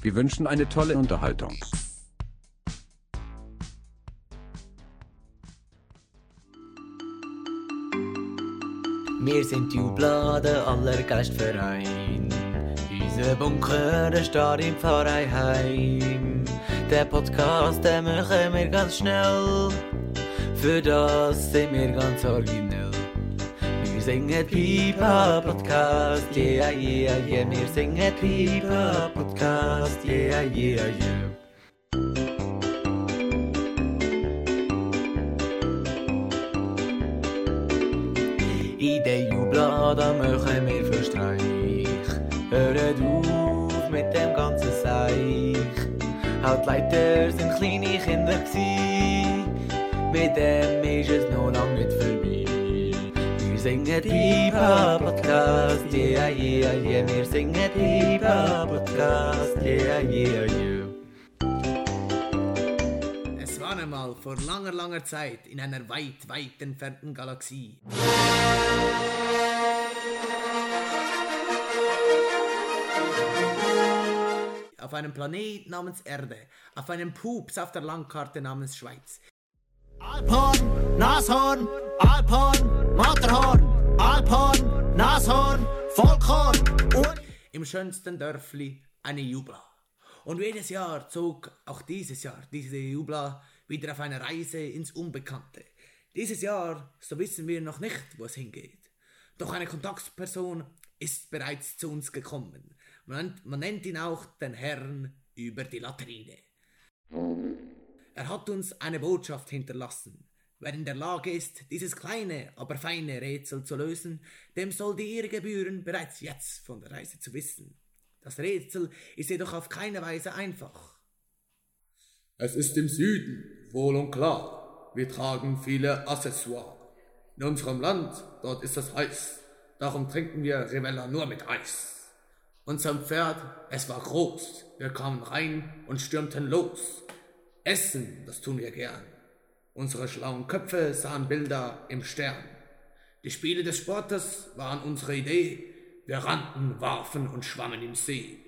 Wir wünschen eine tolle Unterhaltung. Wir sind Jubla, der Allergeistverein. Unser Bunker, steht im Pfarreiheim. Der Podcast, den machen wir ganz schnell. Für das sind wir ganz originell. Singen Pipa Podcast, yeah, yeah, yeah. Wir singen Pipa Podcast, yeah, yeah, yeah. In den Jubla, da machen wir für Streich. Hört auf mit dem ganzen Seich. Halt Leiter sind kleine Kinder gsi. Mit dem ist es noch lang nicht vorbei. Wir singen Pipa Podcast, yeah, yeah, yeah. Wir singen Pipa Podcast, yeah, yeah, yeah. Es war einmal vor langer, langer Zeit in einer weit, weit entfernten Galaxie. Auf einem Planet namens Erde, auf einem Pups auf der Landkarte namens Schweiz. Alphorn, Nashorn, Alphorn, Matterhorn, Alphorn, Nashorn, Volkhorn und Im schönsten Dörfli eine Jubla. Und jedes Jahr zog auch dieses Jahr diese Jubla wieder auf eine Reise ins Unbekannte. Dieses Jahr, so wissen wir noch nicht, wo es hingeht. Doch eine Kontaktperson ist bereits zu uns gekommen. Man, nennt- man nennt ihn auch den Herrn über die Latrine. Er hat uns eine Botschaft hinterlassen. Wer in der Lage ist, dieses kleine, aber feine Rätsel zu lösen, dem soll die Ehre gebühren, bereits jetzt von der Reise zu wissen. Das Rätsel ist jedoch auf keine Weise einfach. Es ist im Süden, wohl und klar. Wir tragen viele Accessoires. In unserem Land, dort ist es heiß. Darum trinken wir Rivella nur mit Eis. Unser Pferd, es war groß. Wir kamen rein und stürmten los. Essen, das tun wir gern. Unsere schlauen Köpfe sahen Bilder im Stern. Die Spiele des Sportes waren unsere Idee. Wir rannten, warfen und schwammen im See.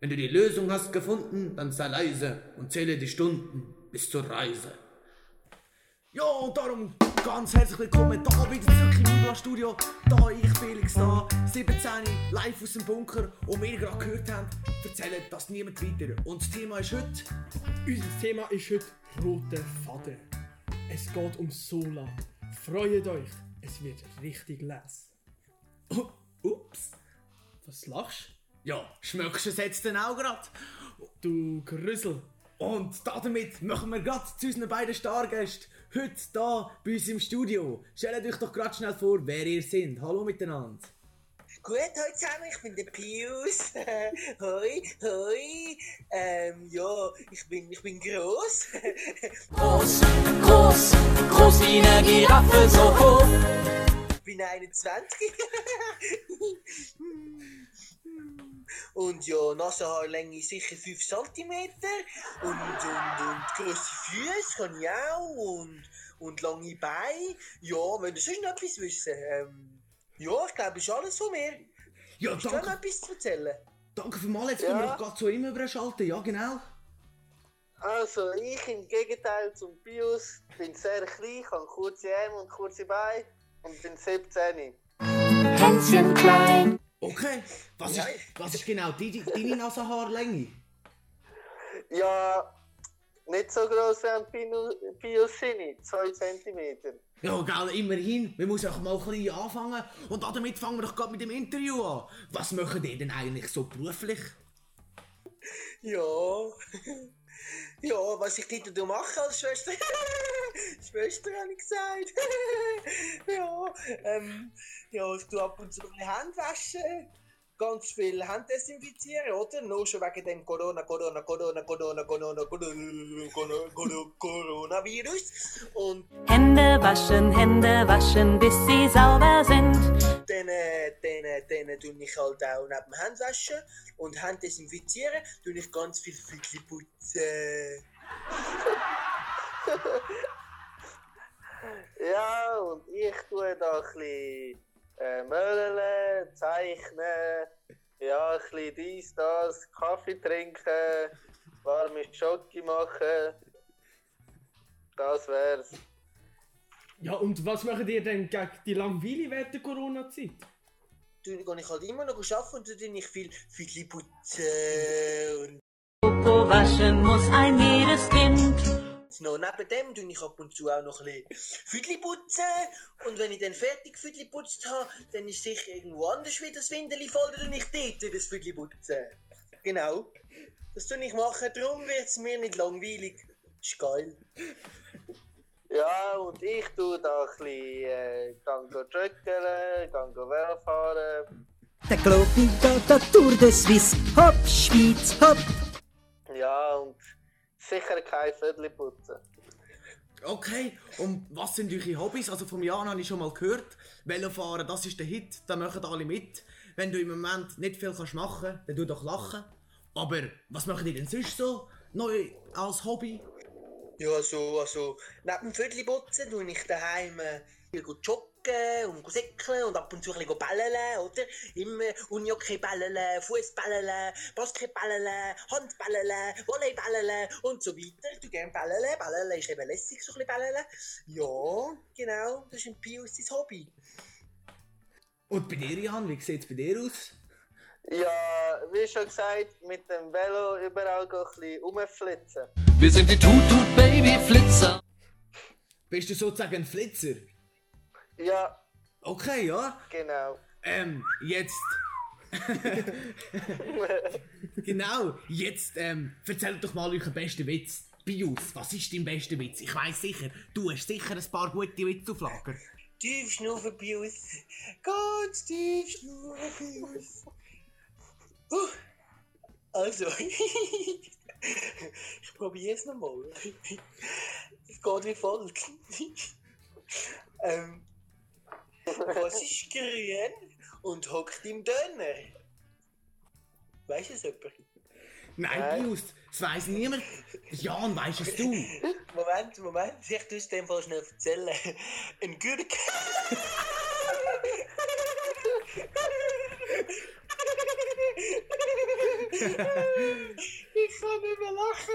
Wenn du die Lösung hast gefunden, dann sei leise und zähle die Stunden bis zur Reise. Ja, und darum ganz herzlich willkommen da wieder zurück im Jubla-Studio. Da ich Felix da, 17, live aus dem Bunker. Und wie ihr gerade gehört habt, erzählt das niemand weiter. Und das Thema ist heute... Unser Thema ist heute roter Faden. Es geht um Sola. Freut euch, es wird richtig les. Ups. Was lachst Ja, schmeckst du es jetzt denn auch gerade? du? Grüssel. Und damit machen wir gerade zu unseren beiden Stargästen heute da bei uns im Studio. Stellt euch doch gerade schnell vor, wer ihr seid. Hallo miteinander. Gut, hallo zusammen, ich bin der Pius. hoi, hoi. Ähm, ja, ich bin, ich bin gross. Groß, groß, groß wie eine Giraffe, so hoch. ich bin 21. Und ja, Nasenhaarlänge sicher 5 cm. Und, und, und grosse Füße kann ich auch. Und, und lange Beine. Ja, wenn ihr sonst noch etwas wissen. Ähm, ja, ich glaube, ist alles von mir. Ja, Ist da noch etwas zu erzählen? Danke für mal, jetzt Ja. können wir gerade zu ihm überschalten. Ja, genau. Also, ich im Gegenteil zum Pius bin sehr klein, habe kurze Arme und kurze Beine und bin 17. Hänschen klein, Okay, was, Ja. ist, was ist genau deine, deine Nasenhaarlänge? Ja, nicht so gross wie ein seine, 2 cm. Ja, gell, immerhin. Wir müssen auch mal ein bisschen anfangen. Und damit fangen wir doch gerade mit dem Interview an. Was machen ihr denn eigentlich so beruflich? Ja. Ja, was ich dort mache als Schwester. Schwester habe ich gesagt. ja, ähm, ja, ich tue ab und zu meine Hände waschen ganz viel Hand desinfizieren, oder? Nur schon wegen dem Corona, Corona, Corona, Corona, Corona, Corona, Corona, Coronavirus. Und Hände waschen, Hände waschen, bis sie sauber sind. Denen, denen, denen tue ich halt auch neben Hand waschen und Hand desinfizieren, tue ich ganz viel Füßchen putzen. ja, und ich tue da ein bisschen äh, malen, zeichnen, Ja, ein bisschen dies, das, Kaffee trinken, warme Schoki machen. Das wär's. Ja, und was macht ihr denn gegen die Langweile während der Corona-Zeit? Du, gehe ich halt immer noch arbeiten und dann ich viel Füdli putzen und Popo waschen muss ein jedes Kind. Noch neben dem tue ich ab und zu auch noch ein bisschen Füdli putzen und wenn ich dann fertig Füdli putzt habe, dann ist sicher irgendwo anders wieder das Windeli voll, dann ich dort das Füdli putzen. Genau. Das tue ich machen, darum wird es mir nicht langweilig. Ist geil. Ja, und ich tue da ein bisschen, äh, gang go joggen, gang go Velo fahren. Der Globi da Tour de Suisse, hopp, Schweiz, hopp. Sicher kein Viertel putzen. Okay, und was sind eure Hobbys? Also vom Jan habe ich schon mal gehört, Velofahren, das ist der Hit, da machen alle mit. Wenn du im Moment nicht viel kannst machen, dann tu doch lachen. Aber was macht ihr denn sonst so neu als Hobby? Ja, also, also neben dem Viertel putzen tue ich daheim viel go joggen und go säckeln und ab und zu ein bisschen go balleln, oder? Immer Unihockey balleln, Fußballeln, Basketballeln, Handballeln, Volleyballeln und so weiter. Ich tue gerne balleln. Balleln ist eben lässig, so ein bisschen balleln. Ja, genau, das ist ein Pius sein Hobby. Und bei dir, Jan, wie sieht es bei dir aus? Ja, wie schon gesagt, mit dem Velo überall go ein bisschen rumflitzen. Wir sind die Tut-Tut Baby Flitzer. Bist du sozusagen ein Flitzer? Ja, Okay, ja. genau. Ähm, jetzt. genau, jetzt ähm, erzählt doch mal euren besten Witz. Bius, was ist dein bester Witz? Ich weiß sicher, du hast sicher ein paar gute Witze auf Lager. Tief schnaufen, Pius. Ganz tief schnaufen, Pius. Uh, also, ich probiere es nochmal. Es geht wie folgt. ähm, was ist grün und hockt im Döner? Weißt du es jemand? Nein, Nein. Bius, das weiss niemand. Jan, weisst es du? Moment, Moment, ich tue es dem Fall schnell erzählen. Ein Gürk. ich kann nicht mehr lachen.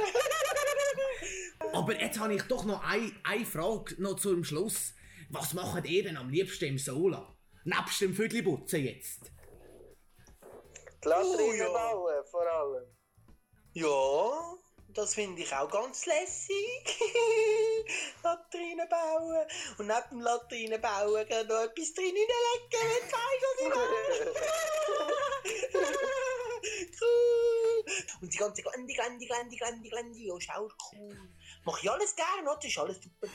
Aber jetzt habe ich doch noch eine, eine Frage noch zum Schluss. Was macht ihr denn am liebsten im Sola? Nebst dem Viertelputzen jetzt. Die Latrine Oh, ja. bauen, vor allem. Ja, das finde ich auch ganz lässig. Latrine bauen. Und neben dem Latrine bauen geht noch etwas drin hineinlegen, wenn du weißt, was ich meine. cool. Und die ganze Glandi, Glandi, Glandi, Glandi, Glandi, ja, ist auch cool. Mach ich alles gerne, oder? Ist alles super.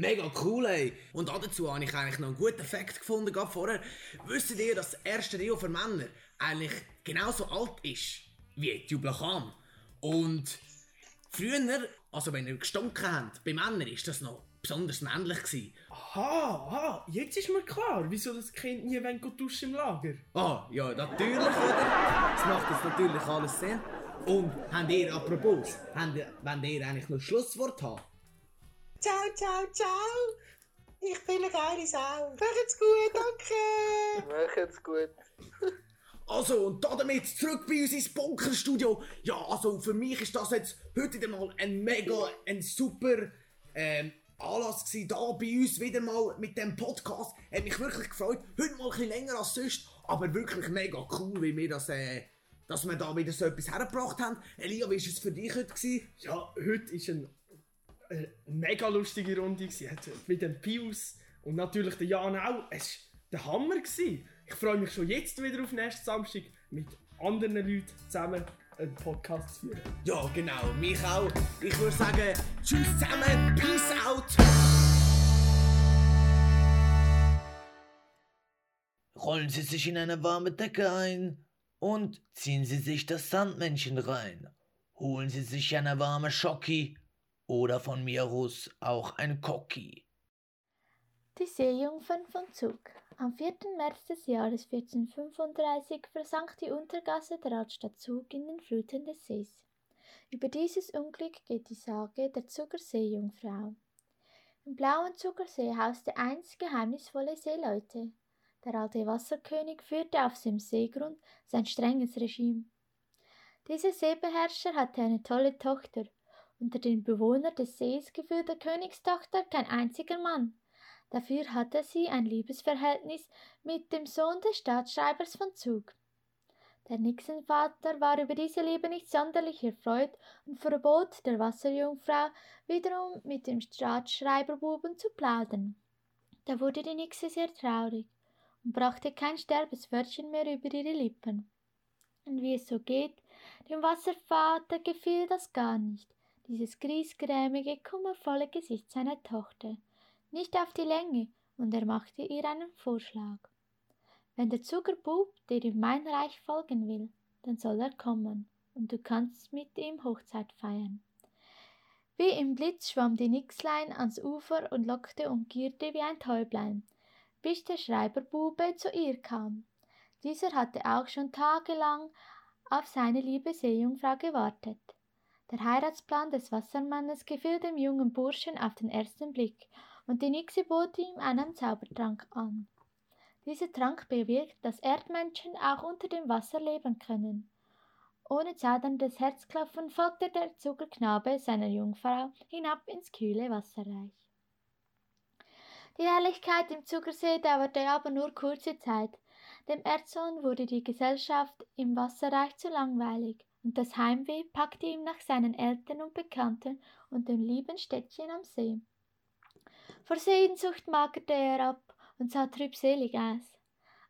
Mega cool, ey. Und dazu habe ich eigentlich noch einen guten Fakt gefunden, gerade vorher. Wisst ihr, dass das erste Rio für Männer eigentlich genauso alt ist wie die Jublacham? Und früher, also wenn ihr gestunken habt, bei Männern ist das noch besonders männlich gewesen. Aha, aha, jetzt ist mir klar, wieso das Kind nie wenn duschen im Lager. Ah, ja, natürlich, oder? Das macht jetzt natürlich alles Sinn. Und habt ihr, apropos, habt ihr, wenn ihr eigentlich noch ein Schlusswort habt? Ciao, ciao, ciao. Ich bin eine geile Sau. Macht's gut, danke. Macht's gut. Also, und damit zurück bei uns ins Bunkerstudio. Ja, also für mich ist das jetzt heute wieder mal ein mega, ein super ähm, Anlass gewesen, da bei uns wieder mal mit dem Podcast. Hat mich wirklich gefreut. Heute mal ein bisschen länger als sonst, aber wirklich mega cool, wie wir das, äh, dass wir da wieder so etwas hergebracht haben. Elia, wie war es für dich heute? Gewesen? Ja, heute ist ein, eine mega lustige Runde gewesen. Mit dem Pius und natürlich der Jan auch. Es war der Hammer. Gewesen. Ich freue mich schon jetzt wieder auf nächsten Samstag mit anderen Leuten zusammen einen Podcast zu führen. Ja, genau, mich auch. Ich würde sagen, tschüss zusammen, peace out. Rollen Sie sich in eine warme Decke ein und ziehen Sie sich das Sandmännchen rein. Holen Sie sich eine warme Schocki oder von mir aus auch ein Cocki. Die Seejungfern von Zug. Am 4. März des Jahres 1435 versank die Untergasse der Altstadt Zug in den Fluten des Sees. Über dieses Unglück geht die Sage der Zuckerseejungfrau. Im blauen Zuckersee hauste einst geheimnisvolle Seeleute. Der alte Wasserkönig führte auf dem Seegrund sein strenges Regime. Dieser Seebeherrscher hatte eine tolle Tochter. Unter den Bewohnern des Sees gefiel der Königstochter kein einziger Mann. Dafür hatte sie ein Liebesverhältnis mit dem Sohn des Staatsschreibers von Zug. Der Nixenvater war über diese Liebe nicht sonderlich erfreut und verbot der Wasserjungfrau wiederum mit dem Staatsschreiberbuben zu plaudern. Da wurde die Nixe sehr traurig und brachte kein Sterbeswörtchen mehr über ihre Lippen. Und wie es so geht, dem Wasservater gefiel das gar nicht, dieses griesgrämige, kummervolle Gesicht seiner Tochter, nicht auf die Länge, und er machte ihr einen Vorschlag. Wenn der Zuckerbub dir in mein Reich folgen will, dann soll er kommen, und du kannst mit ihm Hochzeit feiern. Wie im Blitz schwamm die Nixlein ans Ufer und lockte und gierte wie ein Täublein, bis der Schreiberbube zu ihr kam. Dieser hatte auch schon tagelang auf seine liebe Seejungfrau gewartet. Der Heiratsplan des Wassermannes gefiel dem jungen Burschen auf den ersten Blick, und die Nixe bot ihm einen Zaubertrank an. Dieser Trank bewirkt, dass Erdmenschen auch unter dem Wasser leben können. Ohne zauderndes Herzklopfen folgte der Zuckerknabe seiner Jungfrau hinab ins kühle Wasserreich. Die Herrlichkeit im Zuckersee dauerte aber nur kurze Zeit. Dem Erzsohn wurde die Gesellschaft im Wasserreich zu langweilig, und das Heimweh packte ihn nach seinen Eltern und Bekannten und dem lieben Städtchen am See. Vor Sehnsucht magerte er ab und sah trübselig aus.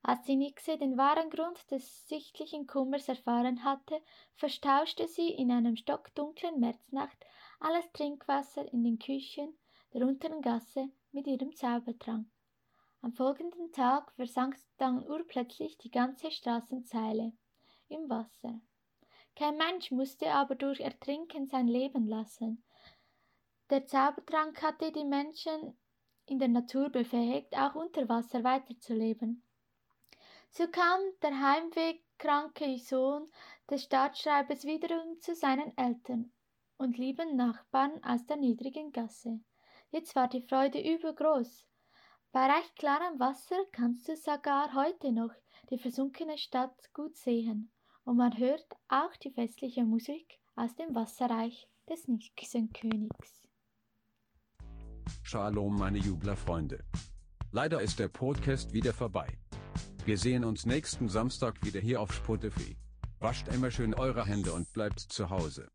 Als die Nixe den wahren Grund des sichtlichen Kummers erfahren hatte, verstauschte sie in einem stockdunklen Märznacht alles Trinkwasser in den Küchen der unteren Gasse mit ihrem Zaubertrank. Am folgenden Tag versank dann urplötzlich die ganze Straßenzeile im Wasser. Kein Mensch musste aber durch Ertrinken sein Leben lassen. Der Zaubertrank hatte die Menschen in der Natur befähigt, auch unter Wasser weiterzuleben. So kam der heimwegkranke Sohn des Staatsschreibers wiederum zu seinen Eltern und lieben Nachbarn aus der niedrigen Gasse. Jetzt war die Freude übergroß. Bei recht klarem Wasser kannst du sogar heute noch die versunkene Stadt gut sehen, und man hört auch die festliche Musik aus dem Wasserreich des Nixenkönigs. Shalom, meine Jublerfreunde. Leider ist der Podcast wieder vorbei. Wir sehen uns nächsten Samstag wieder hier auf Spotify. Wascht immer schön eure Hände und bleibt zu Hause.